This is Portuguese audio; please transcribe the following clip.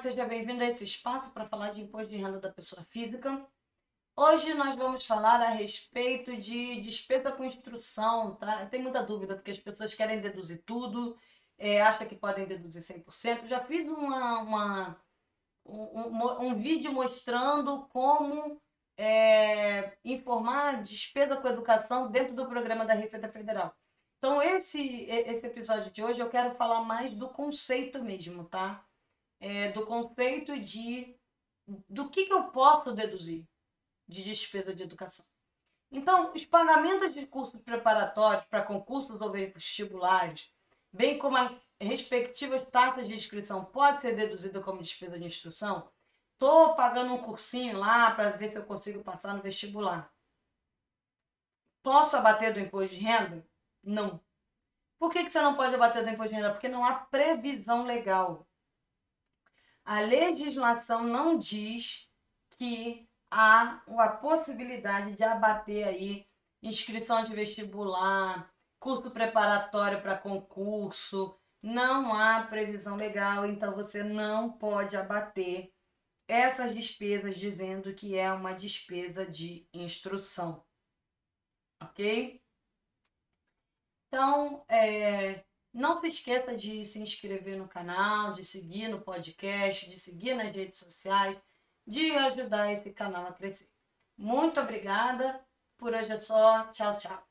seja bem-vindo a esse espaço para falar de imposto de renda da pessoa física. Hoje nós vamos falar a respeito de despesa com instrução, tá? Tem muita dúvida, porque as pessoas querem deduzir tudo, é, que podem deduzir 100%. Já fiz uma, uma um, um, vídeo mostrando como é, informar despesa com educação dentro do programa da Receita Federal. Então, esse, esse episódio de hoje eu quero falar mais do conceito mesmo, tá? É, do conceito de do que, que eu posso deduzir de despesa de educação. Então, os pagamentos de cursos preparatórios para concursos ou vestibulares, bem como as respectivas taxas de inscrição, pode ser deduzido como despesa de instrução? Estou pagando um cursinho lá para ver se eu consigo passar no vestibular. Posso abater do imposto de renda? Não. Por que, que você não pode abater do imposto de renda? Porque não há previsão legal. A legislação não diz que há a possibilidade de abater aí inscrição de vestibular, curso preparatório para concurso. Não há previsão legal, então você não pode abater essas despesas dizendo que é uma despesa de instrução. Ok? Então, é, não se esqueça de se inscrever no canal, de seguir no podcast, de seguir nas redes sociais, de ajudar esse canal a crescer. Muito obrigada. Por hoje é só. Tchau, tchau.